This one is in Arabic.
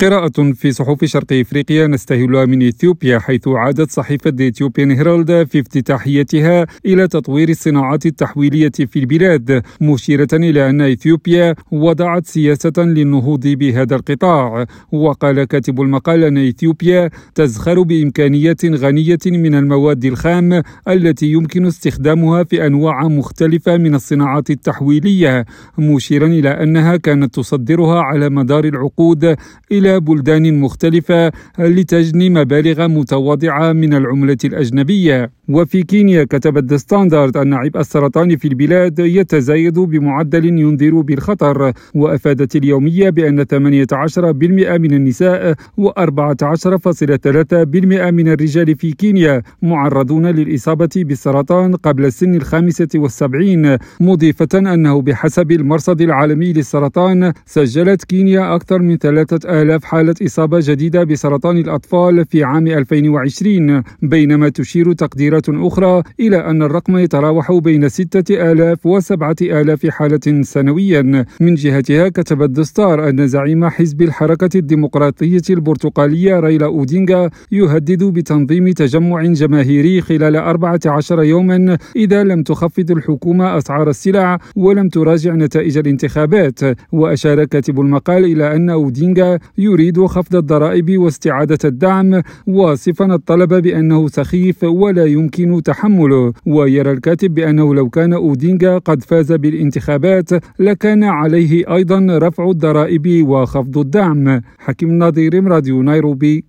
قراءة في صحف شرق إفريقيا نستهلها من إثيوبيا حيث عادت صحيفة ذا اثيوبيان هيرالد في افتتاحيتها إلى تطوير الصناعات التحويلية في البلاد مشيرة إلى أن إثيوبيا وضعت سياسة للنهوض بهذا القطاع. وقال كاتب المقال أن إثيوبيا تزخر بإمكانيات غنية من المواد الخام التي يمكن استخدامها في أنواع مختلفة من الصناعات التحويلية مشيرا إلى أنها كانت تصدرها على مدار العقود إلى إلى بلدان مختلفة لتجني مبالغ متواضعة من العملة الأجنبية. وفي كينيا كتبت ذا ستاندرد أن عبء السرطان في البلاد يتزايد بمعدل ينذر بالخطر وأفادت اليومية بأن 18% من النساء و14.3% من الرجال في كينيا معرضون للإصابة بالسرطان قبل السن الخامسة والسبعين مضيفة أنه بحسب المرصد العالمي للسرطان سجلت كينيا أكثر من 3000 آلاف حالة إصابة جديدة بسرطان الأطفال في عام 2020 بينما تشير تقديرات أخرى إلى أن الرقم يتراوح بين 6000 و 7000 حالة سنويا. من جهتها كتبت دستار أن زعيم حزب الحركة الديمقراطية البرتقالية ريلا أودينغا يهدد بتنظيم تجمع جماهيري خلال 14 يوما إذا لم تخفض الحكومة أسعار السلع ولم تراجع نتائج الانتخابات. وأشار كاتب المقال إلى أن أودينغا يريد خفض الضرائب واستعادة الدعم واصفا الطلب بأنه سخيف ولا يمكن تحمله. ويرى الكاتب بأنه لو كان أودينغا قد فاز بالانتخابات لكان عليه أيضا رفع الضرائب وخفض الدعم. حكيم نظير راديو نيروبي.